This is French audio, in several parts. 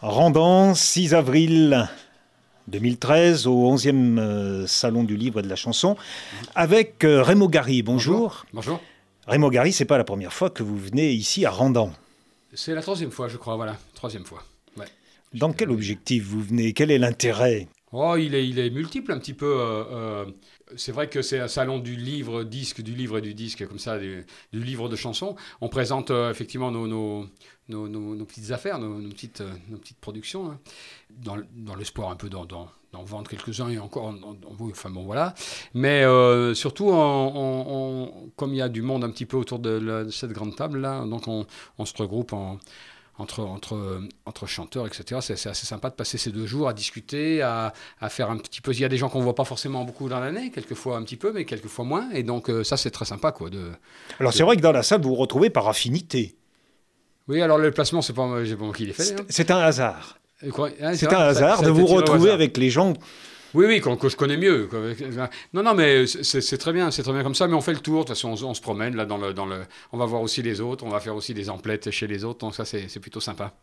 Rendant 6 avril 2013 au 11e euh, Salon du Livre et de la Chanson avec euh, Raymond Gary. Bonjour. Bonjour. Raymond Gary, c'est pas la première fois que vous venez ici à Randan. C'est la troisième fois, je crois, voilà. Troisième fois. Dans quel objectif vous venez? Quel est l'intérêt? Oh, il est, il est multiple un petit peu. Euh, euh, c'est vrai que c'est un salon du livre, disque, du livre et du disque, comme ça, du, livre de chansons. On présente euh, effectivement nos, nos, nos, nos, petites affaires, nos, petites, nos petites productions, hein. dans, dans l'espoir un peu d'en, vendre quelques-uns et encore, enfin bon voilà. Mais surtout, on, comme il y a du monde un petit peu autour de, cette grande table là, donc on, on se regroupe en entre, entre, entre chanteurs, etc. C'est assez sympa de passer ces deux jours à discuter, à, à faire un petit peu. Il y a des gens qu'on ne voit pas forcément beaucoup dans l'année, quelquefois un petit peu, mais quelquefois moins. Et donc, euh, ça, c'est très sympa. Quoi, de, alors, c'est vrai que dans la salle, vous vous retrouvez par affinité. Oui, alors le placement, c'est pas, moi qui l'ai fait. C'est un hasard. Hein, c'est un hasard de vous retrouver avec les gens oui, oui, que, je connais mieux. Non, non, mais c'est très bien, c'est très bien comme ça. Mais on fait le tour. De toute façon, on, se promène là dans le, dans le. On va voir aussi les autres. On va faire aussi des emplettes chez les autres. Donc ça, c'est plutôt sympa.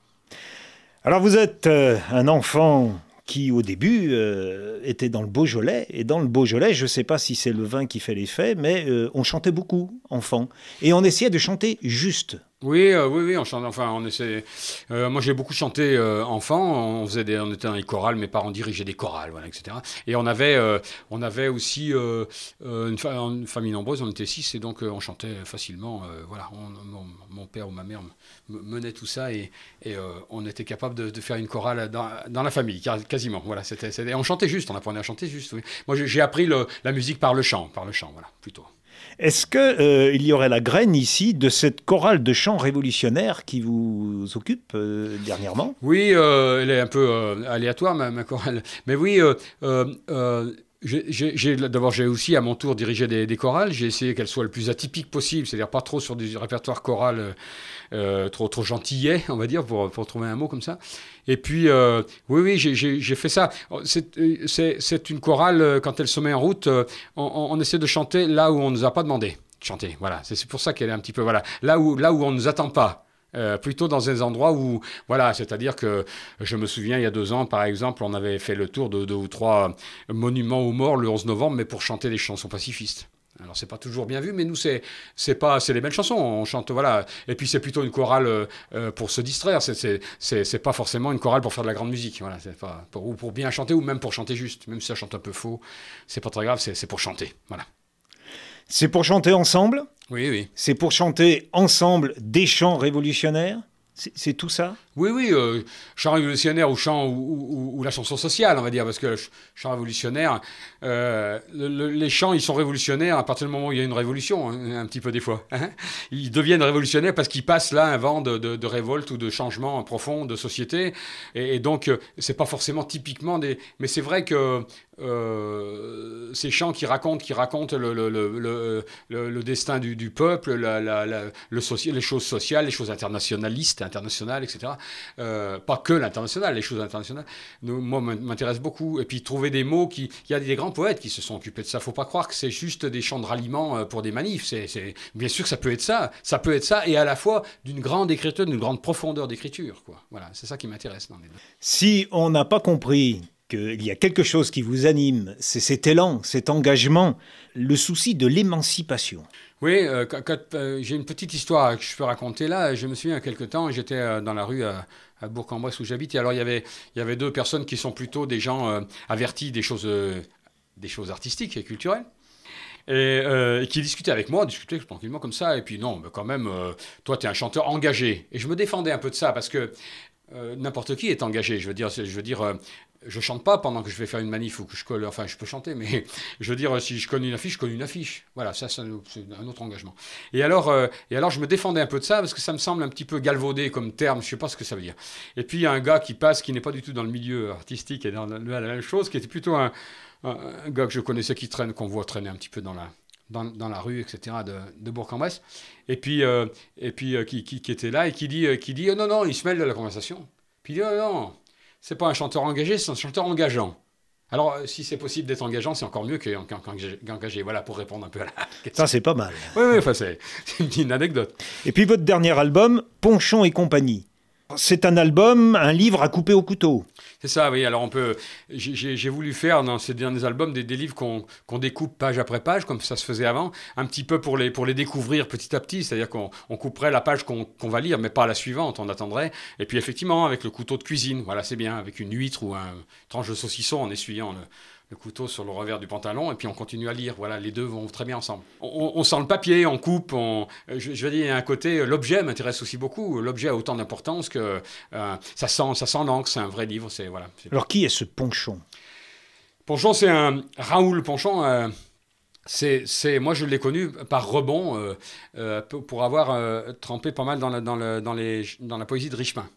Alors vous êtes euh, un enfant qui au début euh, était dans le Beaujolais. Et dans le Beaujolais, je ne sais pas si c'est le vin qui fait l'effet, mais euh, on chantait beaucoup, enfant. Et on essayait de chanter juste. Oui, euh, oui, oui, on chante. Enfin, on essaie. Euh, moi, j'ai beaucoup chanté euh, enfant. On faisait des, on était dans les chorales. Mes parents dirigeaient des chorales, voilà, etc. Et on avait, on avait aussi une, famille nombreuse. On était six et donc on chantait facilement. voilà, mon, père ou ma mère menait tout ça et, on était capable de, faire une chorale dans, dans la famille, quasiment. Voilà, c'était, on chantait juste. On apprenait à chanter juste. Moi, j'ai appris la musique par le chant, par le chant, voilà, plutôt. Est-ce qu'il euh, y aurait la graine ici de cette chorale de chant révolutionnaire qui vous occupe euh, dernièrement? Oui, euh, elle est un peu aléatoire, ma, chorale. Mais oui, D'abord, j'ai aussi à mon tour dirigé des, chorales. J'ai essayé qu'elles soient le plus atypiques possible, c'est-à-dire pas trop sur du répertoire choral trop, trop gentillet, on va dire, pour trouver un mot comme ça. Et puis, euh, oui, oui, j'ai fait ça. C'est une chorale, quand elle se met en route, on, essaie de chanter là où on ne nous a pas demandé de chanter. Voilà, c'est pour ça qu'elle est un petit peu, voilà, là où, là où on ne nous attend pas. Euh, plutôt dans des endroits où, voilà, c'est-à-dire que je me souviens, il y a deux ans, par exemple, on avait fait le tour de deux ou trois monuments aux morts le 11 novembre, mais pour chanter des chansons pacifistes. Alors c'est pas toujours bien vu, mais nous c'est c'est pas c'est les belles chansons. On chante voilà. Et puis c'est plutôt une chorale euh, euh, pour se distraire. C'est c'est pas forcément une chorale pour faire de la grande musique. Voilà. C'est pas pour, ou pour bien chanter ou même pour chanter juste. Même si ça chante un peu faux, c'est pas très grave. C'est pour chanter. Voilà. C'est pour chanter ensemble? Oui oui. C'est pour chanter ensemble des chants révolutionnaires? C'est tout ça? Oui, oui, euh, chant révolutionnaire ou chant ou, la chanson sociale, on va dire, parce que chant révolutionnaire, euh, les chants, ils sont révolutionnaires à partir du moment où il y a une révolution, hein, un petit peu des fois. Hein. ils deviennent révolutionnaires parce qu'ils passent là un vent de, révolte ou de changement profond de société, et, donc euh, c'est pas forcément typiquement des... Mais c'est vrai que ces chants qui racontent, qui racontent le, le, destin du, peuple, la, le les choses sociales, les choses internationalistes, internationales, etc. Euh, pas que l'international, les choses internationales, moi, m'intéresse beaucoup. Et puis trouver des mots qui. Il y a des grands poètes qui se sont occupés de ça. Faut pas croire que c'est juste des chants de ralliement euh, pour des manifs. C'est, bien sûr que ça peut être ça. Ça peut être ça, et à la fois d'une grande écriture, d'une grande profondeur d'écriture. Quoi. Voilà, c'est ça qui m'intéresse dans les deux. Si on n'a pas compris qu'il y a quelque chose qui vous anime, c'est cet élan, cet engagement, le souci de l'émancipation. Oui, euh, euh, j'ai une petite histoire que je peux raconter là. Je me souviens, il y a quelques temps, j'étais euh, dans la rue à, Bourg-en-Bresse où j'habite. Et alors, il y, avait, deux personnes qui sont plutôt des gens avertis des choses, des choses artistiques et culturelles. Et, qui discutaient avec moi, discutaient tranquillement comme ça. Et puis, non, mais quand même, toi, tu es un chanteur engagé. Et je me défendais un peu de ça parce que n'importe qui est engagé. Je veux dire, je veux dire je chante pas pendant que je vais faire une manif ou que je colle, enfin je peux chanter, mais je veux dire, si je connais une affiche, je connais une affiche. Voilà, ça c'est un autre engagement. Et alors, euh, et alors je me défendais un peu de ça parce que ça me semble un petit peu galvaudé comme terme, je sais pas ce que ça veut dire. Et puis il y a un gars qui passe qui n'est pas du tout dans le milieu artistique et dans la, même chose, qui était plutôt un, gars que je connaissais qui traîne, qu'on voit traîner un petit peu dans la, dans, dans, la rue, etc., de, de Bourg-en-Bresse, et puis, euh, et puis euh, qui, qui, qui, était là et qui dit, qui dit oh, non, non, il se mêle de la conversation. Puis il dit oh, non, c'est pas un chanteur engagé, c'est un chanteur engageant. Alors, euh, si c'est possible d'être engageant, c'est encore mieux qu'engagé. Voilà, pour répondre un peu à la question. Ça, c'est pas mal. Oui, oui, enfin, c'est une anecdote. Et puis, votre dernier album, Ponchon et compagnie. C'est un album, un livre à couper au couteau. C'est ça, oui. Alors on peut. J'ai voulu faire dans ces derniers albums des, livres qu'on découpe page après page, comme ça se faisait avant, un petit peu pour les, pour les découvrir petit à petit. C'est-à-dire qu'on couperait la page qu'on va lire, mais pas la suivante, on attendrait. Et puis effectivement, avec le couteau de cuisine, voilà, c'est bien, avec une huître ou un tranche de saucisson en essuyant le, le couteau sur le revers du pantalon et puis on continue à lire. Voilà, les deux vont très bien ensemble. On, sent le papier, on coupe, on, je, je, veux dire, il y a un côté, l'objet m'intéresse aussi beaucoup. L'objet a autant d'importance que euh, ça sent, ça sent l'encre, c'est un vrai livre. C'est voilà. Alors qui est ce Ponchon? Ponchon, c'est un Raoul Ponchon. Euh, c'est, moi, je l'ai connu par rebond euh, pour avoir trempé pas mal dans la, dans, le, dans, les, dans la poésie de Richepin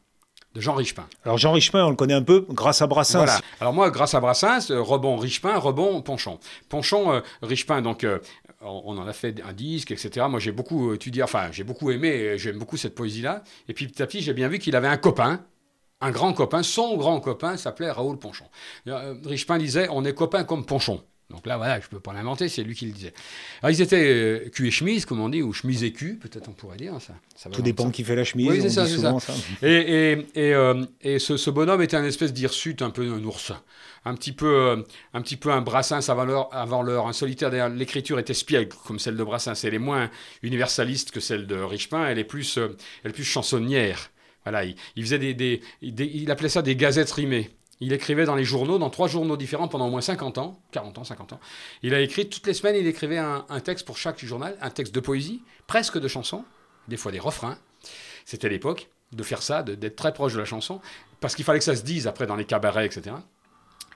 de Jean Richepin. Alors Jean Richepin, on le connaît un peu grâce à Brassens. Voilà. Alors moi, grâce à Brassens, euh, rebond Richepin, rebond Ponchon. Ponchon, euh, Richepin, donc euh, on en a fait un disque, etc. Moi, j'ai beaucoup étudié, enfin, j'ai beaucoup aimé, j'aime beaucoup cette poésie-là. Et puis petit à petit, j'ai bien vu qu'il avait un copain, un grand copain, son grand copain s'appelait Raoul Ponchon. Richepin disait, on est copains comme Ponchon. Donc là, voilà, je ne peux pas l'inventer, c'est lui qui le disait. Alors, ils étaient euh, cul et chemise, comme on dit, ou chemise et cul, peut-être on pourrait dire. Ça, ça Tout dépend qui fait la chemise. Oui, c'est ça, c'est ça. Et, et, et, euh, et ce, ce, bonhomme était un espèce d'hirsute, un peu un ours. Un petit peu, euh, un, petit peu un Brassens avant l'heure, avant l'heure, un solitaire. L'écriture était espiègle, comme celle de Brassens. Elle est moins universaliste que celle de Richepin. Elle est plus, elle est plus chansonnière. Voilà, il, il faisait des, des, il appelait ça des gazettes rimées. Il écrivait dans les journaux, dans trois journaux différents pendant au moins 50 ans, 40 ans, 50 ans. Il a écrit toutes les semaines, il écrivait un, texte pour chaque journal, un texte de poésie, presque de chansons, des fois des refrains. C'était l'époque de faire ça, d'être très proche de la chanson, parce qu'il fallait que ça se dise après dans les cabarets, etc.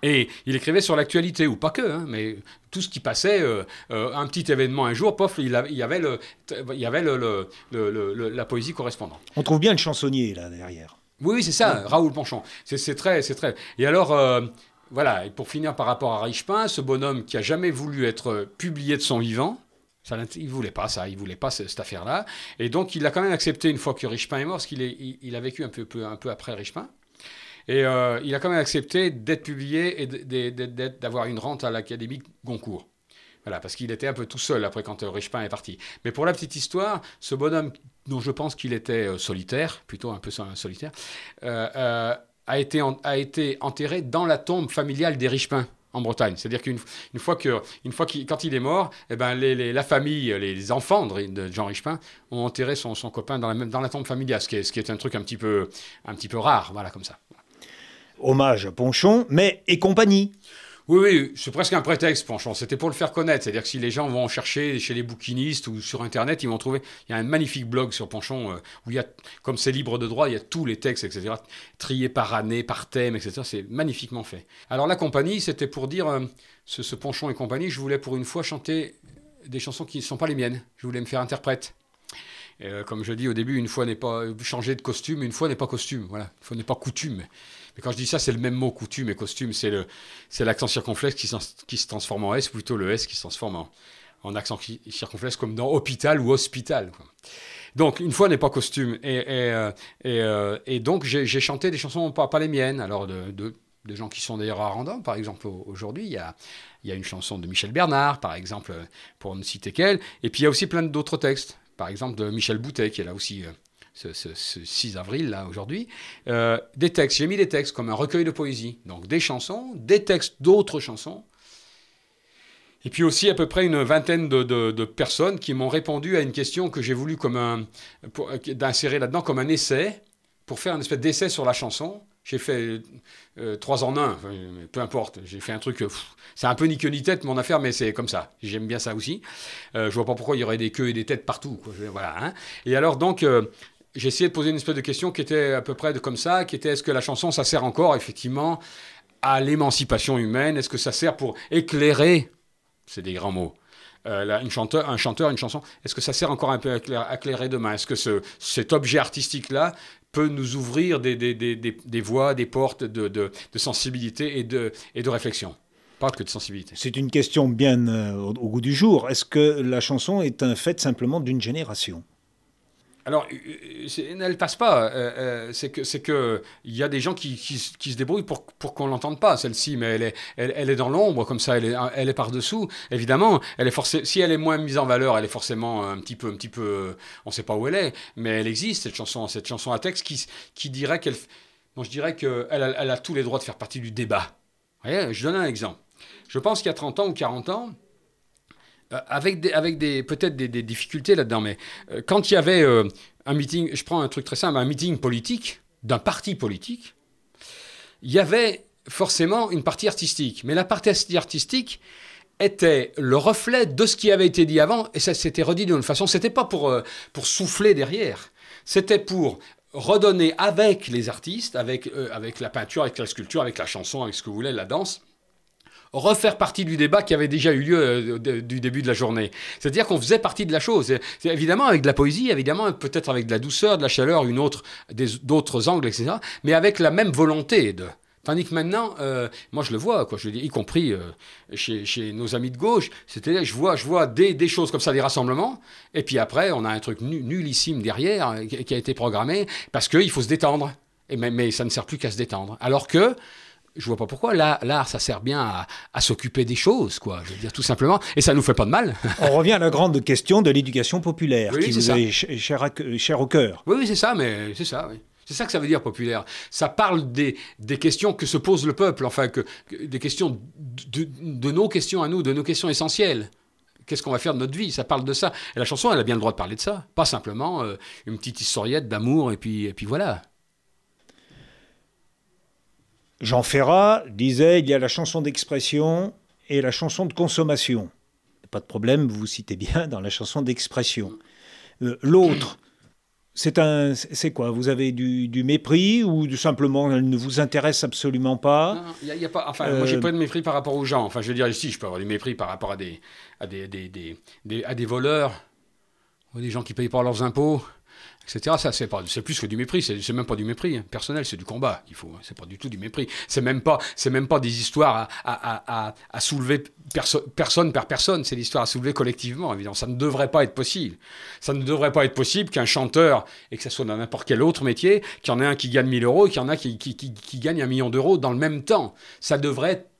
Et il écrivait sur l'actualité, ou pas que, hein, mais tout ce qui passait, euh, euh, un petit événement un jour, pof, il, y avait, le, il le, la poésie correspondante. On trouve bien le chansonnier là derrière. Oui, c'est ça, Raoul Panchon. C'est très, c'est très. Et alors, euh, voilà, et pour finir par rapport à Richepin, ce bonhomme qui a jamais voulu être publié de son vivant, ça, il voulait pas ça, il voulait pas cette, affaire-là. Et donc, il a quand même accepté une fois que Richepin est mort, parce qu'il il, a vécu un peu, un peu après Richepin. Et euh, il a quand même accepté d'être publié et d'avoir une rente à l'Académie Goncourt. Voilà, parce qu'il était un peu tout seul après quand euh, Richepin est parti. Mais pour la petite histoire, ce bonhomme, dont je pense qu'il était euh, solitaire, plutôt un peu solitaire, euh, a, été a été enterré dans la tombe familiale des Richepin en Bretagne. C'est-à-dire qu'une fois que, une fois qu'il, quand il est mort, eh ben la famille, les, enfants de, Jean Richepin ont enterré son, son copain dans la, dans la tombe familiale, ce qui, est, ce qui est un truc un petit peu, un petit peu rare, voilà comme ça. Hommage à Ponchon, mais et compagnie. Oui, oui, c'est presque un prétexte, Ponchon. C'était pour le faire connaître. C'est-à-dire que si les gens vont chercher chez les bouquinistes ou sur Internet, ils vont trouver. Il y a un magnifique blog sur Ponchon euh, où il y a, comme c'est libre de droit, il y a tous les textes, etc., triés par année, par thème, etc. C'est magnifiquement fait. Alors la compagnie, c'était pour dire euh, ce, ce et compagnie, je voulais pour une fois chanter des chansons qui ne sont pas les miennes. Je voulais me faire interprète. Euh, comme je dis au début, une fois n'est pas changer de costume, une fois n'est pas costume. Voilà, une fois n'est pas coutume. Mais quand je dis ça, c'est le même mot, coutume et costume. C'est, l'accent circonflexe qui, se transforme en S, plutôt le S qui se transforme en, en accent circonflexe, comme dans hôpital ou hospital. Donc, une fois n'est pas costume. Et, et, euh, euh, et, donc, j'ai, chanté des chansons, pas, pas les miennes, alors de, de, de, gens qui sont d'ailleurs à random. Par exemple, aujourd'hui, il y a, il y a une chanson de Michel Bernard, par exemple, pour ne citer qu'elle. Et puis, il y a aussi plein d'autres textes. Par exemple, de Michel Boutet, qui est là aussi. Euh, ce, 6 avril, là, aujourd'hui, euh, des textes. J'ai mis des textes comme un recueil de poésie. Donc des chansons, des textes d'autres chansons. Et puis aussi à peu près une vingtaine de, personnes qui m'ont répondu à une question que j'ai voulu comme un, d'insérer là-dedans comme un essai, pour faire un espèce d'essai sur la chanson. J'ai fait euh, trois en un, peu importe. J'ai fait un truc. c'est un peu ni queue ni tête mon affaire, mais c'est comme ça. J'aime bien ça aussi. Euh, je vois pas pourquoi il y aurait des queues et des têtes partout. Voilà. Hein. Et alors donc, j'ai essayé de poser une espèce de question qui était à peu près comme ça, qui était est-ce que la chanson, ça sert encore effectivement à l'émancipation humaine? Est-ce que ça sert pour éclairer? C'est des grands mots. Euh, une chanteur, un chanteur, une chanson, est-ce que ça sert encore un peu à éclairer, demain? Est-ce que ce, cet objet artistique-là peut nous ouvrir des, voies, des portes de, sensibilité et de, et de réflexion? Pas que de sensibilité. C'est une question bien euh, au goût du jour. Est-ce que la chanson est un fait simplement d'une génération? Alors, euh, elle passe pas. Euh, euh, c'est que il y a des gens qui, qui, se débrouillent pour, pour qu'on l'entende pas celle-ci, mais elle est elle, elle est dans l'ombre comme ça. Elle est elle est par dessous. Évidemment, elle est forcément si elle est moins mise en valeur, elle est forcément un petit peu un petit peu. On sait pas où elle est, mais elle existe cette chanson cette chanson à texte qui qui dirait qu'elle. Bon, je dirais qu'elle elle a tous les droits de faire partie du débat. Je donne un exemple. Je pense qu'il y a 30 ans ou 40 ans, euh, avec, des, avec des, peut-être des, difficultés là-dedans, mais euh, quand il y avait euh, un meeting, je prends un truc très simple, un meeting politique d'un parti politique, il y avait forcément une partie artistique. Mais la partie artistique était le reflet de ce qui avait été dit avant, et ça s'était redit d'une façon, c'était pas pour, pour souffler derrière, c'était pour redonner avec les artistes, avec, avec la peinture, avec la sculpture, avec la chanson, avec ce que vous voulez, la danse, refaire partie du débat qui avait déjà eu lieu euh, du début de la journée. C'est-à-dire qu'on faisait partie de la chose. C'est évidemment avec de la poésie, évidemment peut-être avec de la douceur, de la chaleur, une autre, d'autres angles, etc. Mais avec la même volonté de. Tandis que maintenant, euh, moi je le vois, quoi, je dis, y compris euh, chez, chez, nos amis de gauche, c'était, je vois, je vois des, des, choses comme ça, des rassemblements, et puis après, on a un truc nullissime derrière qui, a été programmé, parce qu'il faut se détendre. Mais ça ne sert plus qu'à se détendre. Alors que je vois pas pourquoi. L'art, ça sert bien à, s'occuper des choses, quoi. Je veux dire, tout simplement. Et ça nous fait pas de mal. On revient à la grande question de l'éducation populaire, qui vous est cher, au cœur. Oui, oui, c'est ça, mais c'est ça, oui. C'est ça que ça veut dire populaire. Ça parle des, des questions que se pose le peuple, enfin, que, des questions de, de, nos questions à nous, de nos questions essentielles. Qu'est-ce qu'on va faire de notre vie? Ça parle de ça. Et la chanson, elle a bien le droit de parler de ça. Pas simplement euh, une petite historiette d'amour et puis, et puis voilà. Jean Ferrat disait il y a la chanson d'expression et la chanson de consommation. Pas de problème, vous citez bien dans la chanson d'expression. Euh, l'autre, c'est un, c'est quoi? Vous avez du, mépris ou simplement elle ne vous intéresse absolument pas? Il y, a pas. Enfin, moi j'ai euh, pas de mépris par rapport aux gens. Enfin, je veux dire ici, je peux avoir du mépris par rapport à des, à des, des, à des voleurs, ou des gens qui payent pas leurs impôts etc. Ça, c'est pas, c'est plus que du mépris. C'est, même pas du mépris hein. personnel, c'est du combat. Il faut, c'est pas du tout du mépris. C'est même pas, c'est même pas des histoires à, à, soulever personne par personne. C'est l'histoire à soulever collectivement. Évidemment, ça ne devrait pas être possible. Ça ne devrait pas être possible qu'un chanteur et que ça soit dans n'importe quel autre métier, qu'il y en ait un qui gagne 1000 euros et qu'il y en a qui, qui, qui, qui gagne un million d'euros dans le même temps. Ça devrait être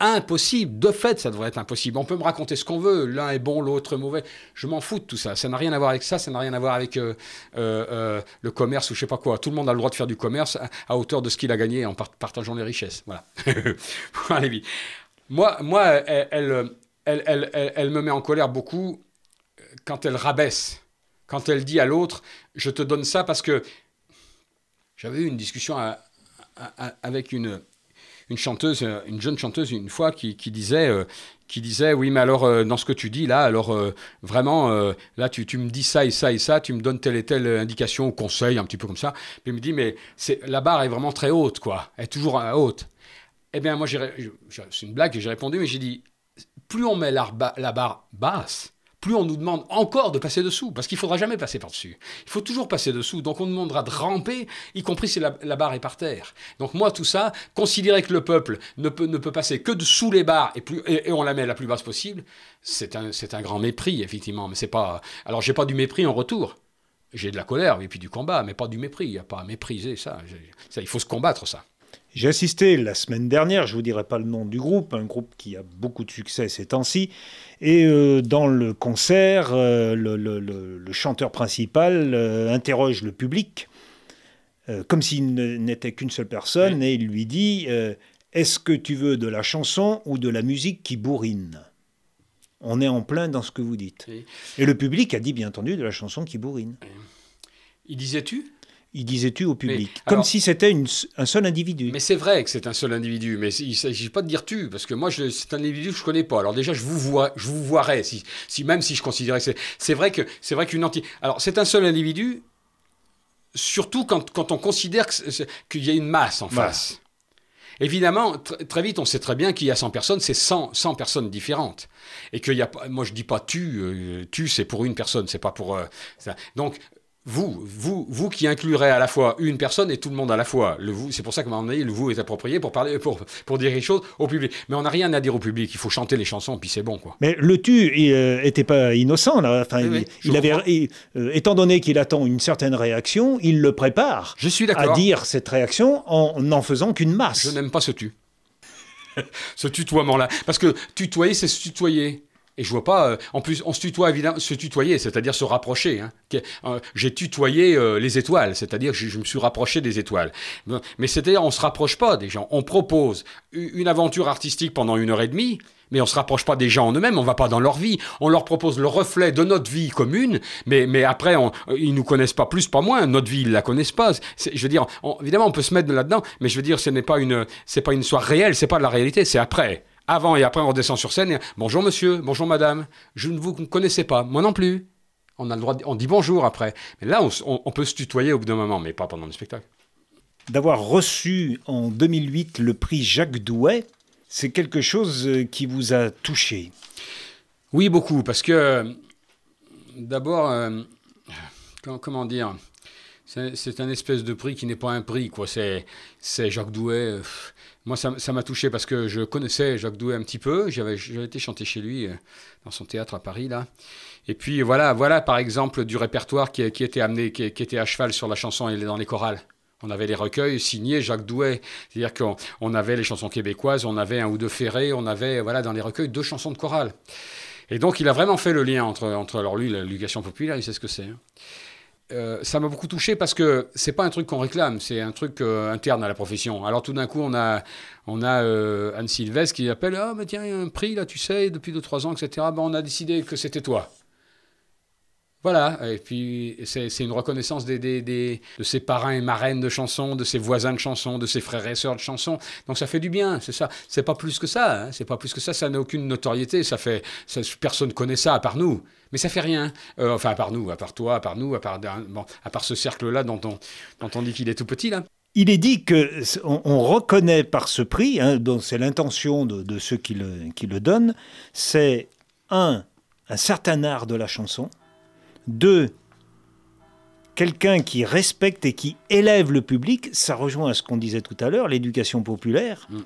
impossible. De fait, ça devrait être impossible. On peut me raconter ce qu'on veut. L'un est bon, l'autre mauvais. Je m'en fous de tout ça. Ça n'a rien à voir avec ça. Ça n'a rien à voir avec euh, euh, euh, le commerce ou je sais pas quoi. Tout le monde a le droit de faire du commerce à, hauteur de ce qu'il a gagné en partageant les richesses. Voilà. Allez, moi, moi elle, elle, elle, elle, me met en colère beaucoup quand elle rabaisse. Quand elle dit à l'autre, je te donne ça parce que j'avais eu une discussion avec une, une chanteuse, euh, une jeune chanteuse une fois qui, disait, euh, qui disait, oui, mais alors euh, dans ce que tu dis là, alors vraiment, là tu, me dis ça et ça et ça, tu me donnes telle et telle indication conseil, un petit peu comme ça. Puis il me dit, mais c'est la barre est vraiment très haute, quoi, elle est toujours haute. Eh bien, moi, c'est une blague, j'ai répondu, mais j'ai dit, plus on met la barre basse, plus on nous demande encore de passer dessous, parce qu'il faudra jamais passer par-dessus. Il faut toujours passer dessous. Donc on demandera de ramper, y compris si la, barre est par terre. Donc moi, tout ça, considérer que le peuple ne peut, ne peut passer que dessous les barres et, plus, et, on la met la plus basse possible, c'est un, un grand mépris, effectivement. Mais c'est pas. Alors j'ai pas du mépris en retour. J'ai de la colère et puis du combat, mais pas du mépris. Il n'y a pas à mépriser ça. ça. Il faut se combattre, ça. J'ai assisté la semaine dernière, je ne vous dirai pas le nom du groupe, un groupe qui a beaucoup de succès ces temps-ci, et euh, dans le concert, euh, le, chanteur principal euh, interroge le public, comme s'il n'était qu'une seule personne, et il lui dit Est-ce que tu veux de la chanson ou de la musique qui bourrine? On est en plein dans ce que vous dites. Et le public a dit, bien entendu, de la chanson qui bourrine. Il disait-tu? Il disait tu au public, comme si c'était un seul individu. Mais c'est vrai que c'est un seul individu, mais il ne s'agit pas de dire tu, parce que moi, c'est un individu que je ne connais pas. Alors déjà, je vous, vois, je vous voirais, si, si, même si je considérais que c'est... C'est vrai que c'est vrai qu'une anti... Alors, c'est un seul individu, surtout quand, quand on considère qu'il y a une masse en face. Évidemment, très vite, on sait très bien qu'il y a 100 personnes, c'est 100, 100 personnes différentes. Et qu'il y a moi je dis pas tu, euh, tu c'est pour une personne, c'est pas pour euh, ça. Donc vous, vous, vous qui inclurez à la fois une personne et tout le monde à la fois. Le vous, c'est pour ça que moment donné, le vous est approprié pour parler, pour, pour dire les choses au public. Mais on n'a rien à dire au public. Il faut chanter les chansons, puis c'est bon, quoi. Mais le tu, il n'était pas innocent là. Enfin, il, avait, étant donné qu'il attend une certaine réaction, il le prépare. Je suis À dire cette réaction en n'en faisant qu'une masse. Je n'aime pas ce tu. ce tutoiement-là. Parce que tutoyer, c'est se tutoyer. Et je vois pas. Euh, en plus, on se tutoie évidemment, se tutoyer, c'est-à-dire se rapprocher. Hein. Euh, j'ai tutoyé euh, les étoiles, c'est-à-dire je, me suis rapproché des étoiles. Mais c'est-à-dire, on se rapproche pas des gens. On propose une aventure artistique pendant une heure et demie. Mais on se rapproche pas des gens en eux-mêmes, on va pas dans leur vie. On leur propose le reflet de notre vie commune, mais, après, on, ils nous connaissent pas plus, pas moins. Notre vie, ils la connaissent pas. Je veux dire, évidemment, on peut se mettre là-dedans, mais je veux dire, ce n'est pas une, c'est pas une histoire réelle, c'est pas de la réalité, c'est après. Avant et après, on redescend sur scène. bonjour monsieur, bonjour madame, je ne vous connaissais pas, moi non plus. On a le droit, on dit bonjour après. Mais là, on, peut se tutoyer au bout d'un moment, mais pas pendant le spectacle. D'avoir reçu en 2008 le prix Jacques Douai, c'est quelque chose euh, qui vous a touché. Oui, beaucoup, parce que d'abord, euh, comment dire, c'est un espèce de prix qui n'est pas un prix, quoi. C'est Jacques Douai. Euh, moi, ça m'a touché parce que je connaissais Jacques Douai un petit peu. J'avais été chanter chez lui euh, dans son théâtre à Paris, là. Et puis voilà, voilà par exemple du répertoire qui, était amené, qui, était à cheval sur la chanson et dans les chorales. On avait les recueils signés Jacques Douai, c'est-à-dire qu'on avait les chansons québécoises, on avait un ou deux ferrés, on avait voilà dans les recueils deux chansons de chorale. Et donc il a vraiment fait le lien entre, entre alors lui, l'éducation populaire, il sait ce que c'est. Hein. Euh, ça m'a beaucoup touché parce que c'est pas un truc qu'on réclame, c'est un truc euh, interne à la profession. Alors tout d'un coup, on a, on a euh, Anne Sylvestre qui appelle Ah, mais tiens, il y a un prix là, tu sais, depuis 2-3 ans, etc. Ben, on a décidé que c'était toi. Voilà, et puis c'est une reconnaissance des, des, des, de ses parrains et marraines de chansons, de ses voisins de chansons, de ses frères et sœurs de chansons. Donc ça fait du bien, c'est ça. C'est pas plus que ça, hein. c'est pas plus que ça, ça n'a aucune notoriété, ça fait, personne connaît ça à part nous. Mais ça fait rien, euh, enfin à part nous, à part toi, à part nous, à part, bon, à part ce cercle-là dont on, dit qu'il est tout petit là. Il est dit que on, reconnaît par ce prix, hein, dont c'est l'intention de, de, ceux qui le, qui le donnent, c'est un, un certain art de la chanson, deux, quelqu'un qui respecte et qui élève le public, ça rejoint à ce qu'on disait tout à l'heure, l'éducation populaire. Mm.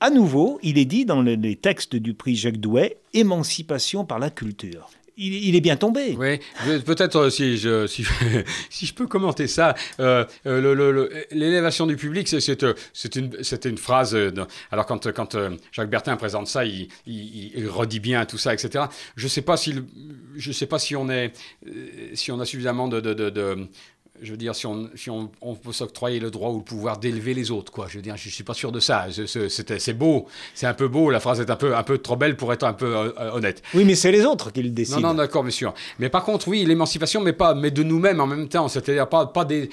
À nouveau, il est dit dans les textes du prix Jacques Douai, émancipation par la culture il, est bien tombé. Oui, peut-être euh, si je, si, je peux commenter ça. Euh, euh, l'élévation du public, c'est une, une phrase. alors, quand, quand Jacques Bertin présente ça, il, redit bien tout ça, etc. Je ne sais pas si, je sais pas si on, est, si on a suffisamment de je veux dire, si on, si on, peut s'octroyer le droit ou le pouvoir d'élever les autres, quoi. Je veux dire, je suis pas sûr de ça. C'est beau, c'est un peu beau. La phrase est un peu, un peu trop belle pour être un peu euh, euh, honnête. Oui, mais c'est les autres qui le décident. Non, non, d'accord, monsieur. Mais par contre, oui, l'émancipation, mais pas, mais de nous-mêmes en même temps. C'est-à-dire pas, pas des.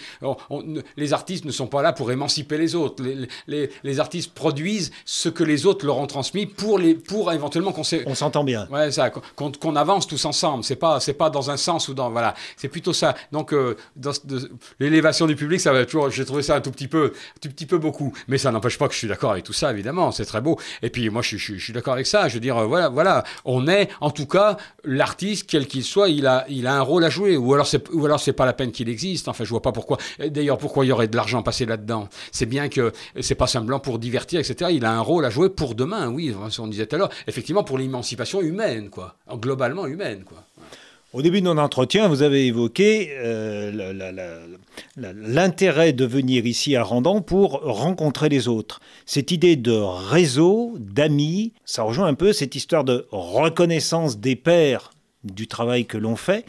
les artistes ne sont pas là pour émanciper les autres. Les, les, les, artistes produisent ce que les autres leur ont transmis pour les, pour éventuellement qu'on On s'entend bien. Ouais, ça, qu'on avance tous ensemble. C'est pas, c'est pas dans un sens ou dans, voilà. C'est plutôt ça. Donc, euh, dans, l'élévation du public, ça va toujours, j'ai trouvé ça un tout petit peu, tout petit peu beaucoup. Mais ça n'empêche pas que je suis d'accord avec tout ça, évidemment, c'est très beau. Et puis moi, je, suis d'accord avec ça. Je veux dire, voilà, voilà, on est, en tout cas, l'artiste, quel qu'il soit, il a, il a un rôle à jouer. Ou alors, c'est, ou alors c'est pas la peine qu'il existe. Enfin, je vois pas pourquoi. D'ailleurs, pourquoi il y aurait de l'argent passé là-dedans? C'est bien que c'est pas simplement pour divertir, etc. Il a un rôle à jouer pour demain, oui, on disait tout à l'heure. Effectivement, pour l'émancipation humaine, quoi, globalement humaine, quoi. Au début de notre entretien, vous avez évoqué euh, l'intérêt de venir ici à Randan pour rencontrer les autres. Cette idée de réseau, d'amis, ça rejoint un peu cette histoire de reconnaissance des pairs du travail que l'on fait.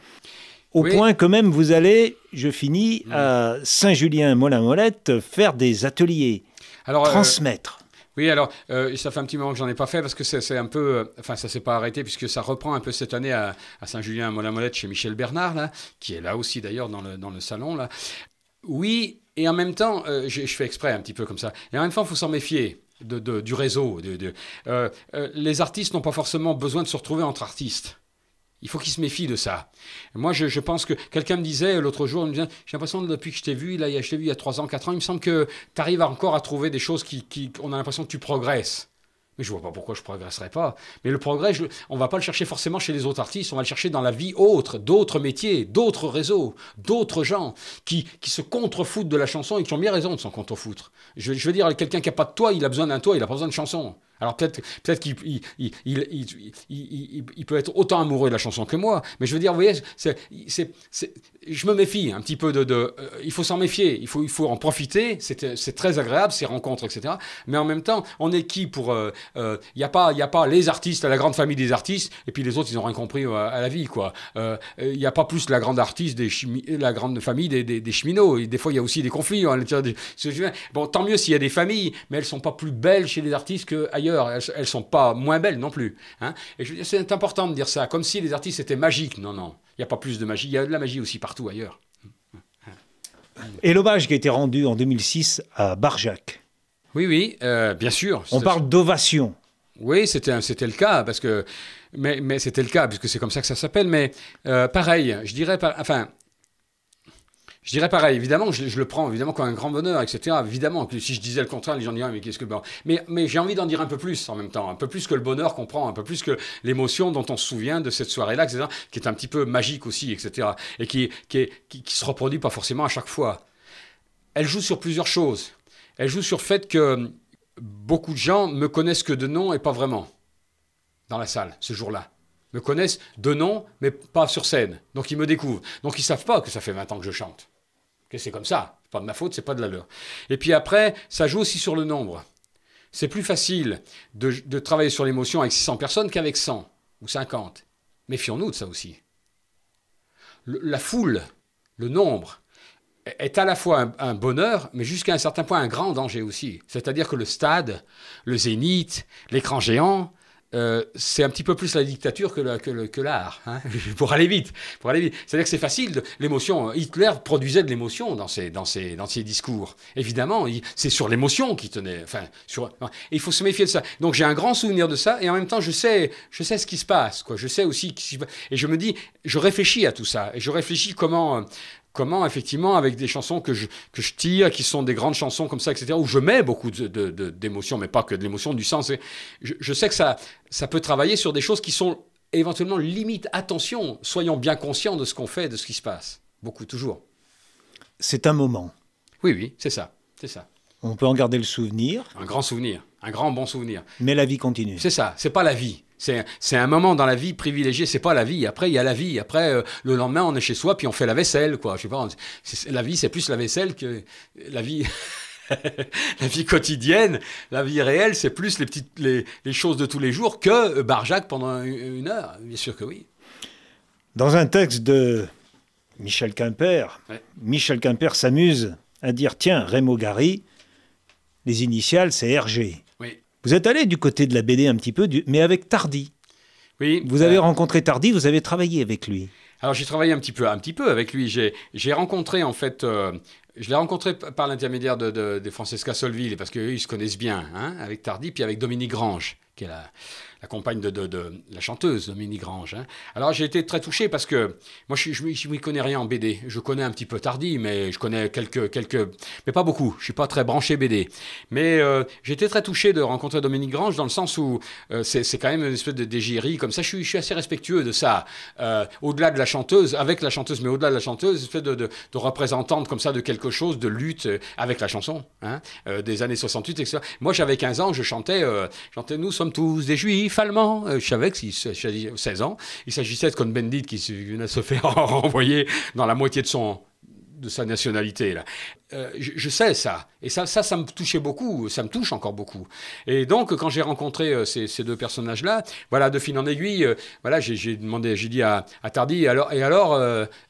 Au point que même vous allez, je finis, à Saint-Julien-Molin-Molette faire des ateliers, Alors, euh, transmettre. Oui, alors, euh, ça fait un petit moment que j'en ai pas fait parce que c'est un peu. Euh, enfin, ça s'est pas arrêté puisque ça reprend un peu cette année à, Saint-Julien, à chez Michel Bernard, là, qui est là aussi d'ailleurs dans le, dans le salon. Là. Oui, et en même temps, euh, je, fais exprès un petit peu comme ça. Et en même temps, il faut s'en méfier. De, du réseau. De, les artistes n'ont pas forcément besoin de se retrouver entre artistes. Il faut qu'il se méfie de ça. Moi, je, pense que quelqu'un me disait l'autre jour, j'ai l'impression depuis que je t'ai vu, là, je t'ai vu il y a 3 ans, 4 ans, il me semble que tu arrives encore à trouver des choses qui, qui on a l'impression que tu progresses. Mais je vois pas pourquoi je progresserais pas. Mais le progrès, je, on va pas le chercher forcément chez les autres artistes, on va le chercher dans la vie autre, d'autres métiers, d'autres réseaux, d'autres gens qui, qui se contrefoutent de la chanson et qui ont bien raison de s'en contrefoutre. Je, veux dire, quelqu'un qui a pas de toit, il a besoin d'un toit, il a pas besoin de chanson. Alors peut-être peut qu'il il, il, il, il, peut être autant amoureux de la chanson que moi, mais je veux dire, vous voyez, je me méfie un petit peu de... euh, il faut s'en méfier, il faut, il faut en profiter, c'est, très agréable ces rencontres, etc. Mais en même temps, on est qui pour... Il euh, n'y euh, a, pas, a pas les artistes, la grande famille des artistes, et puis les autres, ils n'ont rien compris à la vie, quoi. Il n'y a pas plus la grande artiste, des la grande famille des, des, des cheminots, et des fois, il y a aussi des conflits. Hein, bon, tant mieux s'il y a des familles, mais elles ne sont pas plus belles chez les artistes qu'ailleurs elles ne sont pas moins belles non plus. Hein. Et c'est important de dire ça, comme si les artistes étaient magiques. Non, non, il n'y a pas plus de magie, il y a de la magie aussi partout ailleurs. Et l'hommage qui a été rendu en 2006 à Barjac. Oui, oui, euh, bien sûr. On parle d'ovation. Oui, c'était, le cas, parce que, mais, mais c'était le cas, puisque c'est comme ça que ça s'appelle. Mais euh, pareil, je dirais, enfin, je dirais pareil, évidemment, je, le prends évidemment comme un grand bonheur, etc. Évidemment, si je disais le contraire, les gens diraient, mais qu'est-ce que. Bon. Mais, mais j'ai envie d'en dire un peu plus en même temps, un peu plus que le bonheur qu'on prend, un peu plus que l'émotion dont on se souvient de cette soirée-là, etc., qui est un petit peu magique aussi, etc. Et qui, qui se reproduit pas forcément à chaque fois. Elle joue sur plusieurs choses. Elle joue sur le fait que beaucoup de gens me connaissent que de nom et pas vraiment dans la salle ce jour-là me connaissent de nom, mais pas sur scène. Donc ils me découvrent. Donc ils savent pas que ça fait 20 ans que je chante c'est comme ça. C'est pas de ma faute, c'est pas de la leur. Et puis après, ça joue aussi sur le nombre. C'est plus facile de, travailler sur l'émotion avec 600 personnes qu'avec 100 ou 50. Méfions-nous de ça aussi. la foule, le nombre, est à la fois un bonheur, mais jusqu'à un certain point un grand danger aussi. C'est-à-dire que le stade, le zénith, l'écran géant, euh, c'est un petit peu plus la dictature que, l'art, hein, pour aller vite. Vite. C'est-à-dire que c'est facile, l'émotion. Hitler produisait de l'émotion dans ses, discours. Évidemment, c'est sur l'émotion qu'il tenait. Enfin, il faut se méfier de ça. Donc j'ai un grand souvenir de ça, et en même temps, je sais, ce qui se passe. Je sais aussi, et je me dis, je réfléchis à tout ça, et je réfléchis comment, comment effectivement avec des chansons que je, que je tire, qui sont des grandes chansons comme ça, etc., où je mets beaucoup d'émotions, mais pas que de l'émotion, du sens. Je, je, sais que ça, ça peut travailler sur des choses qui sont éventuellement limites. Attention, soyons bien conscients de ce qu'on fait, de ce qui se passe. Beaucoup, toujours. C'est un moment. Oui, oui, c'est ça, c'est ça. On peut en garder le souvenir. Un grand souvenir, un grand bon souvenir. Mais la vie continue. C'est ça, c'est pas la vie. C'est un moment dans la vie privilégié, c'est pas la vie. Après, il y a la vie. Après, euh, le lendemain, on est chez soi, puis on fait la vaisselle, quoi. Je sais pas, la vie, c'est plus la vaisselle que la vie. la vie quotidienne, la vie réelle, c'est plus les petites les, choses de tous les jours que Barjac pendant une heure. Bien sûr que oui. Dans un texte de Michel Quimper, Michel Quimper s'amuse à dire tiens, Raymond Gary, les initiales, c'est RG. Vous êtes allé du côté de la BD un petit peu, mais avec Tardy. Oui. Vous avez euh, rencontré Tardy, vous avez travaillé avec lui. Alors j'ai travaillé un petit peu, un petit peu avec lui. J'ai rencontré en fait, euh, je l'ai rencontré par l'intermédiaire de, de, Francesca Solville parce qu'eux ils se connaissent bien, hein, avec Tardy, puis avec Dominique Grange, qui est la, la compagne de, de, la chanteuse Dominique Grange. Hein. Alors j'ai été très touché parce que moi je ne m'y connais rien en BD. Je connais un petit peu Tardy, mais je connais quelques, quelques, mais pas beaucoup. Je suis pas très branché BD. Mais euh, j'ai été très touché de rencontrer Dominique Grange dans le sens où euh, c'est quand même une espèce de dégérie comme ça. Je suis, je suis assez respectueux de ça. Euh, au-delà de la chanteuse, avec la chanteuse, mais au-delà de la chanteuse, une espèce de, de, de, représentante comme ça de quelque chose, de lutte avec la chanson hein, des années 68, etc. Moi j'avais 15 ans, je chantais, chantais Nous sommes tous des juifs allemand. Euh, je savais que 16 ans, il s'agissait de Cohn-Bendit qui venait se faire renvoyer dans la moitié de son de sa nationalité. Là. Euh, je, sais ça. Et ça, ça, ça me touchait beaucoup. Ça me touche encore beaucoup. Et donc, quand j'ai rencontré euh, ces, deux personnages-là, voilà, de fil en aiguille, voilà, j'ai demandé, j'ai dit à, à, Tardy, et alors, et alors,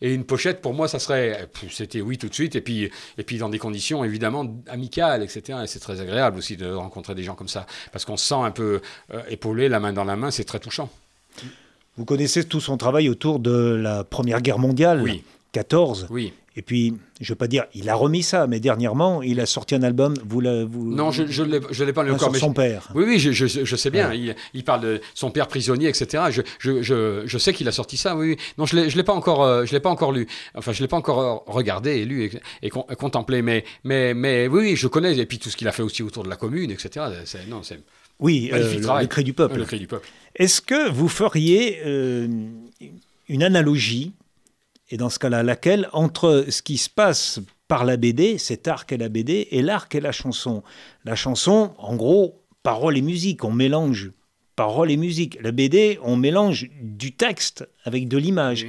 et une pochette pour moi, ça serait, c'était oui tout de suite, et puis, et puis dans des conditions évidemment amicales, etc. Et c'est très agréable aussi de rencontrer des gens comme ça, parce qu'on se sent un peu épaulé, la main dans la main, c'est très touchant. Vous connaissez tout son travail autour de la Première Guerre mondiale, oui. 14. Oui. Et puis, je ne veux pas dire, il a remis ça, mais dernièrement, il a sorti un album. Vous, vous non, je ne l'ai pas lu encore. Sur son père. Oui, oui, je, je, sais bien. Il, parle de son père prisonnier, etc. Je, sais qu'il a sorti ça. Oui, oui. Non, je ne l'ai pas encore, euh, je l'ai pas encore lu. Enfin, je l'ai pas encore regardé et lu et, contemplé. Mais, mais, mais oui, je connais. Et puis tout ce qu'il a fait aussi autour de la commune, etc. Non, c'est Oui, le, cri du peuple. Le cri du peuple. Est-ce que vous feriez une analogie, et dans ce cas-là laquelle, entre ce qui se passe par la BD, cet art qu'est la BD, et l'art qu'est la chanson La chanson, en gros, parole et musique, on mélange parole et musique. La BD, on mélange du texte avec de l'image.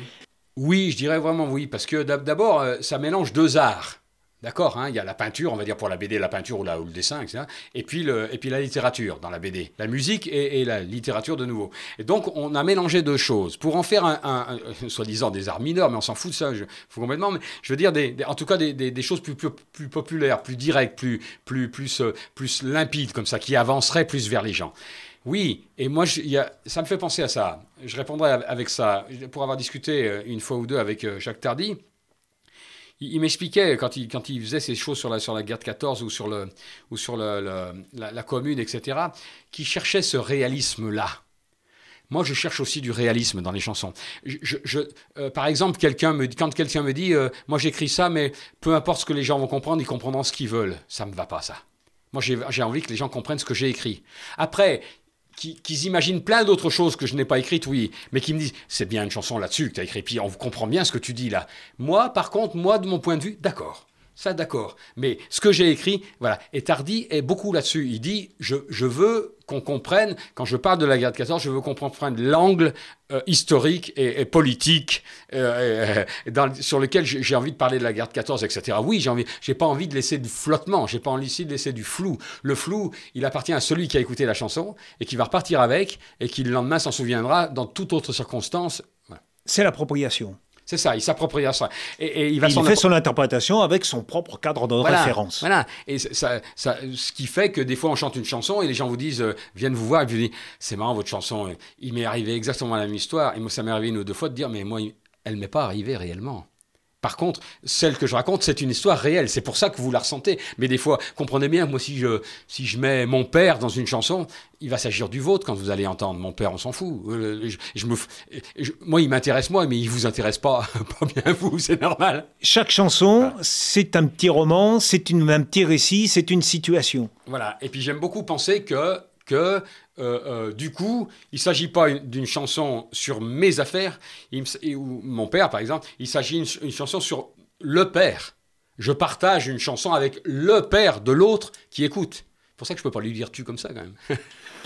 Oui, je dirais vraiment oui, parce que d'abord, euh, ça mélange deux arts. D'accord hein, Il y a la peinture, on va dire pour la BD, la peinture ou, la, le dessin, etc. Et puis, et puis la littérature dans la BD. La musique et, la littérature de nouveau. Et donc, on a mélangé deux choses. Pour en faire un, soi-disant des arts mineurs, mais on s'en fout de ça, je fous complètement. Mais je veux dire, en tout cas, des, choses plus, populaires, plus directes, plus, plus, plus, euh, plus limpides, comme ça, qui avanceraient plus vers les gens. Oui, et moi, ça me fait penser à ça. Je répondrai avec ça. Pour avoir discuté euh, une fois ou deux avec euh, Jacques Tardy, il, m'expliquait quand il, quand il faisait ces choses sur la, sur la guerre de 14 ou sur, le, ou sur le, la, commune, etc., qu'il cherchait ce réalisme-là. Moi, je cherche aussi du réalisme dans les chansons. Euh, par exemple, quelqu'un me, quand quelqu'un me dit euh, Moi, j'écris ça, mais peu importe ce que les gens vont comprendre, ils comprendront ce qu'ils veulent. Ça ne me va pas, ça. Moi, j'ai envie que les gens comprennent ce que j'ai écrit. Après, qu'ils imaginent plein d'autres choses que je n'ai pas écrites, oui, mais qui me disent c'est bien une chanson là-dessus que tu as écrit, puis on comprend bien ce que tu dis là. Moi, par contre, moi, de mon point de vue, d'accord. Ça, d'accord. Mais ce que j'ai écrit, voilà. Et Tardy est beaucoup là-dessus. Il dit je, veux qu'on comprenne, quand je parle de la guerre de 14, je veux qu'on comprenne l'angle euh, historique et, politique euh, dans, sur lequel j'ai envie de parler de la guerre de 14, etc. Oui, j'ai envie, j'ai pas envie de laisser du flottement, j'ai pas envie de laisser du flou. Le flou, il appartient à celui qui a écouté la chanson et qui va repartir avec et qui le lendemain s'en souviendra dans toute autre circonstance. C'est l'appropriation. C'est ça, il s'approprie ça. Et, il, va fait son interprétation avec son propre cadre de référence. Voilà, et ça, ce qui fait que des fois on chante une chanson et les gens vous disent, euh, viennent vous voir et vous disent, c'est marrant votre chanson, il m'est arrivé exactement la même histoire. Et moi, ça m'est arrivé une ou deux fois de dire, mais moi, elle m'est pas arrivée réellement. Par contre, celle que je raconte, c'est une histoire réelle. C'est pour ça que vous la ressentez. Mais des fois, comprenez bien, moi, si je, si je mets mon père dans une chanson, il va s'agir du vôtre quand vous allez entendre. Mon père, on s'en fout. Euh, je, me, moi, il m'intéresse moi, mais il vous intéresse pas, pas bien vous, c'est normal. Chaque chanson, c'est un petit roman, c'est un petit récit, c'est une situation. Voilà. Et puis j'aime beaucoup penser que que euh, euh, du coup, il ne s'agit pas d'une chanson sur mes affaires, ou mon père par exemple, il s'agit d'une chanson sur le père. Je partage une chanson avec le père de l'autre qui écoute. C'est pour ça que je ne peux pas lui dire tu comme ça quand même.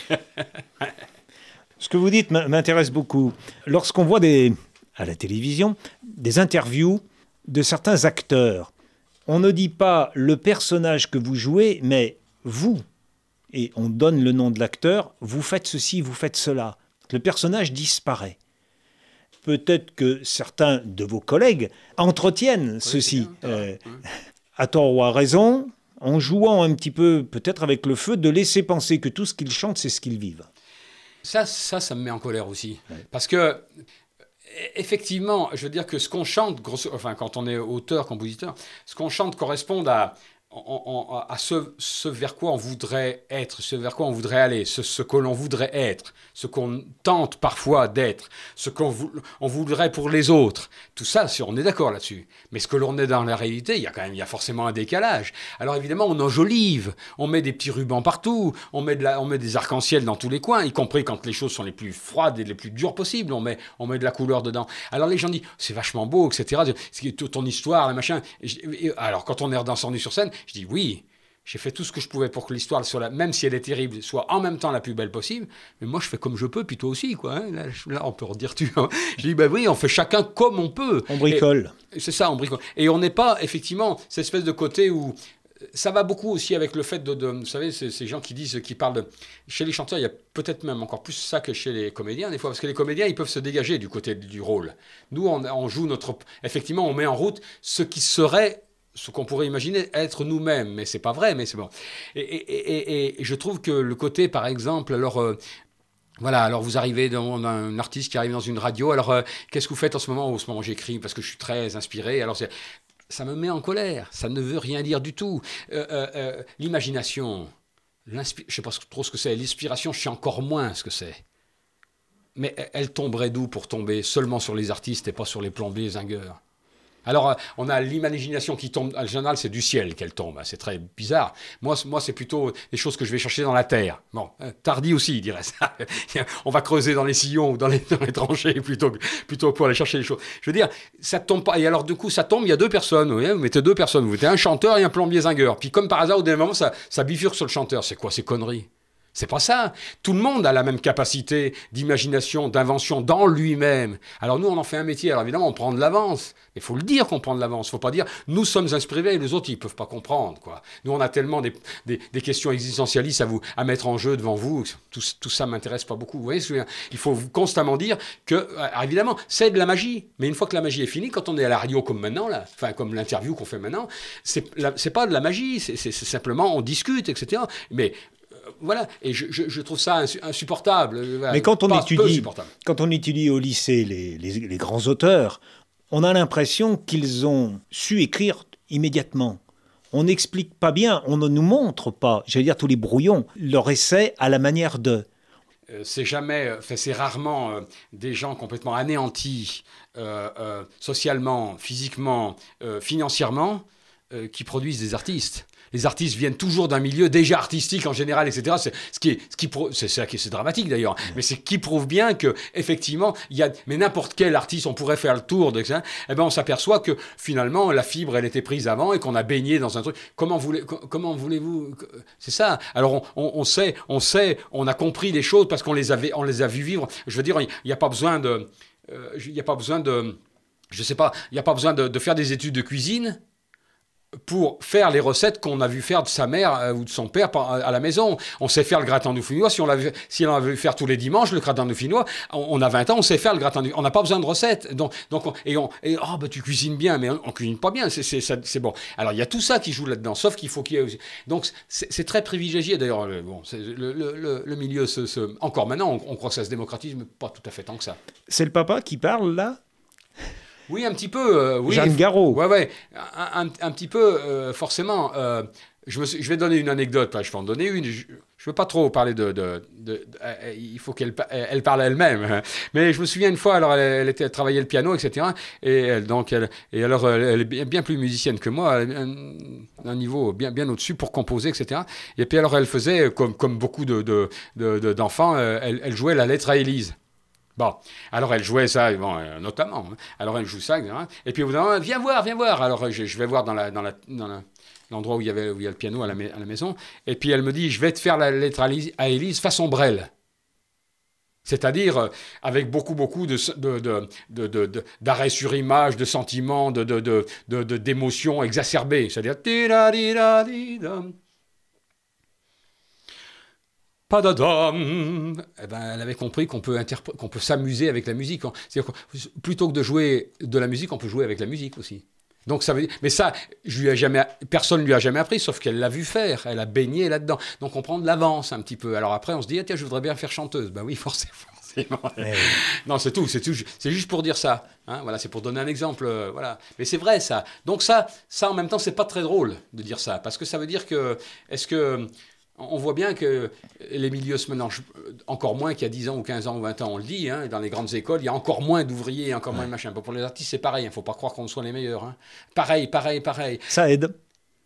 Ce que vous dites m'intéresse beaucoup. Lorsqu'on voit à la télévision des interviews de certains acteurs, on ne dit pas le personnage que vous jouez, mais vous, et on donne le nom de l'acteur, vous faites ceci, vous faites cela. Le personnage disparaît. Peut-être que certains de vos collègues entretiennent ceci, euh, à tort ou à raison, en jouant un petit peu peut-être avec le feu, de laisser penser que tout ce qu'ils chantent, c'est ce qu'ils vivent. Ça, ça, ça me met en colère aussi. Parce que effectivement, je veux dire que ce qu'on chante, enfin, quand on est auteur, compositeur, ce qu'on chante correspond à, à ce, vers quoi on voudrait être, ce vers quoi on voudrait aller, ce, que l'on voudrait être, ce qu'on tente parfois d'être, ce qu'on on voudrait pour les autres. Tout ça, on est d'accord là-dessus. Mais ce que l'on est dans la réalité, il y a quand même, il y a forcément un décalage. Alors évidemment, on enjolive, on met des petits rubans partout, on met, de la, on met des arcs-en-ciel dans tous les coins, y compris quand les choses sont les plus froides et les plus dures possibles, on met, on met de la couleur dedans. Alors les gens disent, c'est vachement beau, etc. Ton histoire, machin. Alors quand on est dansant sur scène, je dis oui, j'ai fait tout ce que je pouvais pour que l'histoire, soit la, même si elle est terrible, soit en même temps la plus belle possible. Mais moi, je fais comme je peux, puis toi aussi, quoi. Hein. Là, on peut redire tu. Hein. Je dis, ben oui, on fait chacun comme on peut. On bricole. C'est ça, on bricole. Et on n'est pas, effectivement, cette espèce de côté où ça va beaucoup aussi avec le fait de, vous savez, ces gens qui disent, qui parlent de, chez les chanteurs, il y a peut-être même encore plus ça que chez les comédiens des fois, parce que les comédiens, ils peuvent se dégager du côté du rôle. Nous, on, on joue notre, effectivement, on met en route ce qui serait ce qu'on pourrait imaginer être nous-mêmes, mais c'est pas vrai, mais c'est bon. Et, je trouve que le côté, par exemple, alors. Euh, voilà, alors vous arrivez dans un artiste qui arrive dans une radio, alors euh, qu'est-ce que vous faites en ce moment? En ce moment j'écris parce que je suis très inspiré, alors ça me met en colère, ça ne veut rien dire du tout. Euh, l'imagination, je ne sais pas trop ce que c'est, l'inspiration, je sais encore moins ce que c'est. Mais elle tomberait d'où pour tomber? Seulement sur les artistes et pas sur les plombés zingueurs Alors, euh, on a l'imagination qui tombe. En général, c'est du ciel qu'elle tombe. C'est très bizarre. Moi, moi c'est plutôt des choses que je vais chercher dans la terre. Bon, euh, Tardy aussi, il dirait ça. on va creuser dans les sillons ou dans les, tranchées plutôt que, plutôt pour aller chercher les choses. Je veux dire, ça tombe pas. Et alors, du coup, ça tombe, il y a deux personnes. Vous, mettez deux personnes. Vous mettez un chanteur et un plombier zingueur. Puis, comme par hasard, au dernier moment, ça, ça bifurque sur le chanteur. C'est quoi ces conneries? C'est pas ça. Tout le monde a la même capacité d'imagination, d'invention dans lui-même. Alors nous, on en fait un métier. Alors évidemment, on prend de l'avance. Il faut le dire qu'on prend de l'avance. Il faut pas dire nous sommes inspirés et les autres, ils peuvent pas comprendre. Quoi. Nous, on a tellement des, questions existentialistes à, vous, à mettre en jeu devant vous. Tout, tout ça m'intéresse pas beaucoup. Vous voyez Il faut constamment dire que, euh, évidemment, c'est de la magie. Mais une fois que la magie est finie, quand on est à la radio comme maintenant, là, enfin comme l'interview qu'on fait maintenant, c'est, pas de la magie. C'est simplement on discute, etc. Mais voilà, et je, trouve ça insupportable. Mais quand on, étudie, quand on étudie au lycée les, grands auteurs, on a l'impression qu'ils ont su écrire immédiatement. On n'explique pas bien, on ne nous montre pas, j'allais dire tous les brouillons, leur essai à la manière de. Euh, c'est jamais, euh, c'est rarement euh, des gens complètement anéantis socialement, physiquement, financièrement qui produisent des artistes les artistes viennent toujours d'un milieu déjà artistique en général, etc. C'est ce qui est, ce qui c'est ça qui est, dramatique d'ailleurs, mais c'est qui prouve bien que effectivement, il y a, mais n'importe quel artiste, on pourrait faire le tour de ça. Eh ben, on s'aperçoit que finalement, la fibre, elle était prise avant et qu'on a baigné dans un truc. Comment voulez, comment voulez-vous C'est ça. Alors on, sait, on sait, on a compris les choses parce qu'on les avait, on les a vus vivre. Je veux dire, il n'y a pas besoin de, euh, il n'y a pas besoin de je sais pas, il n'y a pas besoin de, faire des études de cuisine pour faire les recettes qu'on a vu faire de sa mère euh, ou de son père à la maison. On sait faire le gratin dauphinois. Si on l'avait, si on avait faire tous les dimanches le gratin dauphinois, on, on a 20 ans, on sait faire le gratin. On n'a pas besoin de recettes. Donc, donc et on, oh, bah, tu cuisines bien, mais on, cuisine pas bien. C'est, bon. Alors, il y a tout ça qui joue là-dedans, sauf qu'il faut qu'il y ait Donc, c'est, très privilégié. D'ailleurs, le, bon, le, le, le, milieu, se, encore maintenant, on, on croit que ça se démocratise, mais pas tout à fait tant que ça. C'est le papa qui parle là? Oui, un petit peu. Euh, oui, Jeanne Garot. Ouais, ouais. Un, un, petit peu, euh, forcément. Euh, je, me je, vais donner une anecdote, je vais en donner une. Je ne veux pas trop parler de. de, de, il faut qu'elle elle parle elle-même. Mais je me souviens une fois, alors elle, était, elle travaillait le piano, etc. Et elle, donc, elle, et alors, elle est bien plus musicienne que moi, un, un niveau bien, bien au-dessus pour composer, etc. Et puis alors, elle faisait, comme, comme beaucoup d'enfants, de, elle, elle jouait la lettre à Élise. Bon, alors elle jouait ça, euh, notamment. Hein. Alors elle joue ça, Et puis au bout d'un viens voir, viens voir. Alors je, vais voir dans l'endroit où il y avait a le piano à la, à la, maison. Et puis elle me dit, je vais te faire la lettre à Élise façon Brel. C'est-à-dire euh, avec beaucoup, beaucoup de, d'arrêt sur image, de sentiments, de, d'émotions exacerbées. C'est-à-dire... Padadam eh ben, Elle avait compris qu'on peut, qu'on peut s'amuser avec la musique. Hein. C'est-à-dire plutôt que de jouer de la musique, on peut jouer avec la musique aussi. Donc ça veut mais ça, je lui ai jamais, personne ne lui a jamais appris, sauf qu'elle l'a vu faire, elle a baigné là-dedans. Donc on prend de l'avance un petit peu. Alors après, on se dit, ah, tiens, je voudrais bien faire chanteuse. Ben oui, forcément. Eh non, c'est tout, c'est tout, c'est juste pour dire ça. Hein. voilà, c'est pour donner un exemple. Euh, voilà, mais c'est vrai ça. Donc ça, ça en même temps, c'est pas très drôle de dire ça, parce que ça veut dire que, est-ce que on voit bien que les milieux se mélangent encore moins qu'il y a 10 ans ou 15 ans ou 20 ans, on le dit. Hein, dans les grandes écoles, il y a encore moins d'ouvriers, encore moins de machins. Pour les artistes, c'est pareil. Il ne faut pas croire qu'on soit les meilleurs. Hein. Pareil, pareil, pareil. Ça aide.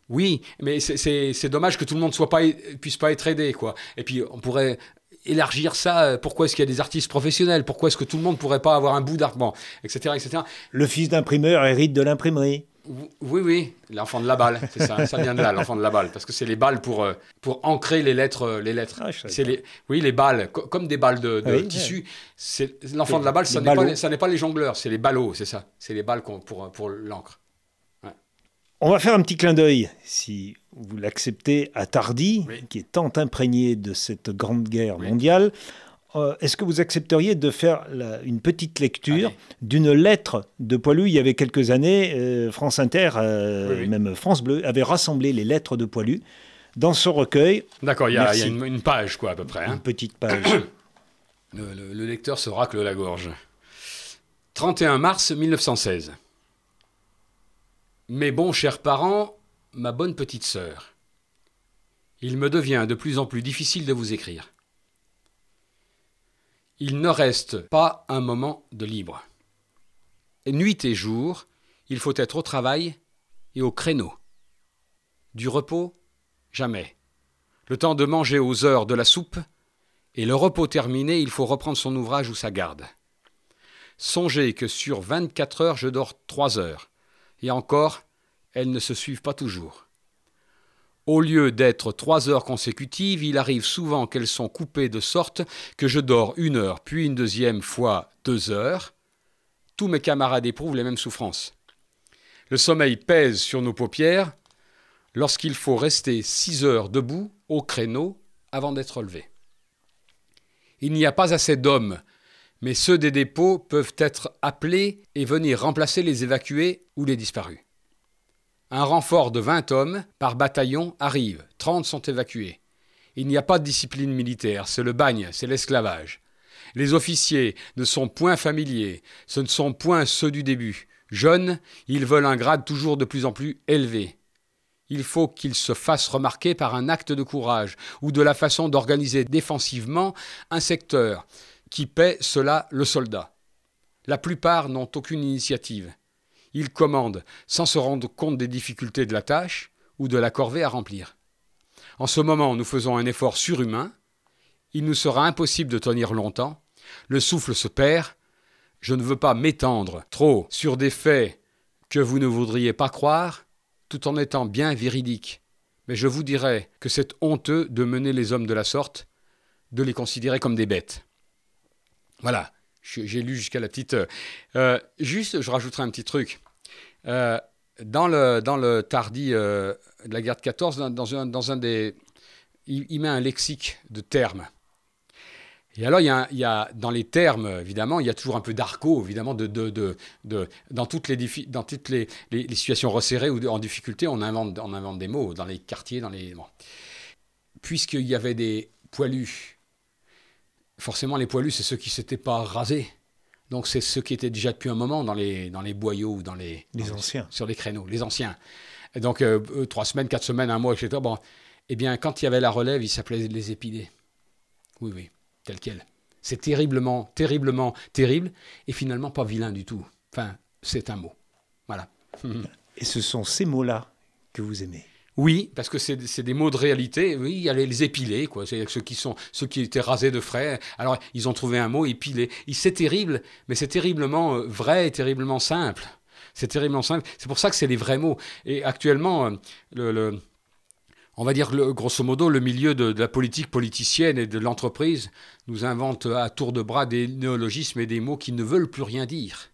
Oui, mais c'est dommage que tout le monde soit pas, puisse pas être aidé. Quoi. Et puis, on pourrait élargir ça. Pourquoi est-ce qu'il y a des artistes professionnels? Pourquoi est-ce que tout le monde ne pourrait pas avoir un bout d'art bon, etc., etc. Le fils d'imprimeur hérite de l'imprimerie. Oui, oui, l'enfant de la balle, c'est ça, ça vient de là, l'enfant de la balle, parce que c'est les balles pour, euh, pour ancrer les lettres. Euh, les lettres. Ah, c'est les, oui, les balles, comme des balles de, ah tissu. C'est l'enfant de la balle, ça n'est pas, ça n'est pas les jongleurs, c'est les ballots, c'est ça, c'est les balles pour, pour l'encre. On va faire un petit clin d'œil, si vous l'acceptez, à Tardy, qui est tant imprégné de cette grande guerre mondiale. Euh, est-ce que vous accepteriez de faire une petite lecture d'une lettre de Poilu? Il y avait quelques années, euh, France Inter, euh, même France Bleu, avait rassemblé les lettres de Poilu dans ce recueil. D'accord, il y a, une, page, quoi, à peu près. Hein. Une petite page. le, le, lecteur se racle la gorge. 31 mars 1916. Mes bons chers parents, ma bonne petite sœur, il me devient de plus en plus difficile de vous écrire il ne reste pas un moment de libre. Nuit et jour, il faut être au travail et au créneau. Du repos, jamais. Le temps de manger aux heures de la soupe, et le repos terminé, il faut reprendre son ouvrage ou sa garde. Songez que sur 24 heures, je dors 3 heures, et encore, elles ne se suivent pas toujours. Au lieu d'être trois heures consécutives, il arrive souvent qu'elles sont coupées de sorte que je dors une heure, puis une deuxième fois deux heures. Tous mes camarades éprouvent les mêmes souffrances. Le sommeil pèse sur nos paupières lorsqu'il faut rester six heures debout au créneau avant d'être levé. Il n'y a pas assez d'hommes, mais ceux des dépôts peuvent être appelés et venir remplacer les évacués ou les disparus. Un renfort de 20 hommes par bataillon arrive, 30 sont évacués. Il n'y a pas de discipline militaire, c'est le bagne, c'est l'esclavage. Les officiers ne sont point familiers, ce ne sont point ceux du début. Jeunes, ils veulent un grade toujours de plus en plus élevé. Il faut qu'ils se fassent remarquer par un acte de courage ou de la façon d'organiser défensivement un secteur qui paie cela le soldat. La plupart n'ont aucune initiative il commande sans se rendre compte des difficultés de la tâche ou de la corvée à remplir. En ce moment, nous faisons un effort surhumain. Il nous sera impossible de tenir longtemps. Le souffle se perd. Je ne veux pas m'étendre trop sur des faits que vous ne voudriez pas croire, tout en étant bien véridique. Mais je vous dirais que c'est honteux de mener les hommes de la sorte, de les considérer comme des bêtes. Voilà, j'ai lu jusqu'à la petite. Euh, juste, je rajouterai un petit truc. Euh, dans, le, dans le Tardy euh, de la guerre de 14, dans, un, des. Il, met un lexique de termes. Et alors, il y, a, dans les termes, évidemment, il y a toujours un peu d'argot, évidemment, de, de, de, de, dans toutes, les, situations resserrées ou en difficulté, on invente, on invente des mots dans les quartiers, dans les. Bon. Puisqu'il y avait des poilus, forcément, les poilus, c'est ceux qui ne s'étaient pas rasés. Donc c'est ceux qui étaient déjà depuis un moment dans les, dans les boyaux ou dans les... Les anciens. sur les créneaux, les anciens. Et donc euh, euh, trois semaines, quatre semaines, un mois, etc. Bon, eh bien, quand il y avait la relève, ils s'appelaient les épidés. Oui, oui, tel quel. C'est terriblement, terriblement terrible et finalement pas vilain du tout. Enfin, c'est un mot. Voilà. Et ce sont ces mots-là que vous aimez oui, parce que c'est des mots de réalité. Oui, il y a les épilés, quoi. C'est ceux qui sont ceux qui étaient rasés de frais. Alors ils ont trouvé un mot épilé. C'est terrible, mais c'est terriblement euh, vrai et terriblement simple. C'est terriblement simple. C'est pour ça que c'est les vrais mots. Et actuellement, euh, le, on va dire grosso modo, le milieu de, la politique politicienne et de l'entreprise nous invente à tour de bras des néologismes et des mots qui ne veulent plus rien dire.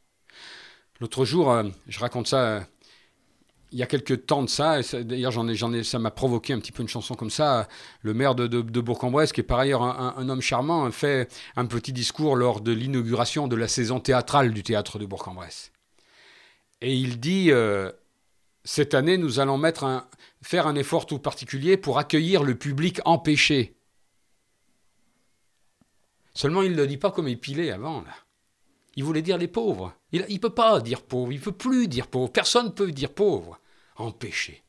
L'autre jour, euh, je raconte ça il y a quelques temps de ça, d'ailleurs j'en ai, j'en ai, ça m'a provoqué un petit peu une chanson comme ça. Le maire de, Bourg-en-Bresse, qui est par ailleurs un, homme charmant, fait un petit discours lors de l'inauguration de la saison théâtrale du théâtre de Bourg-en-Bresse. Et il dit euh, cette année, nous allons faire un effort tout particulier pour accueillir le public empêché. Seulement, il ne le dit pas comme épilé avant. Là. Il voulait dire les pauvres. Il ne peut pas dire pauvre, il ne peut plus dire pauvre. Personne ne peut dire pauvre empêché.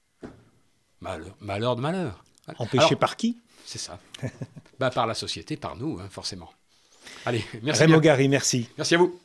Malheur, malheur de malheur. Empêché par qui? C'est ça. bah, par la société, par nous, hein, forcément. Allez, merci. Raymond Gary, merci. Merci à vous.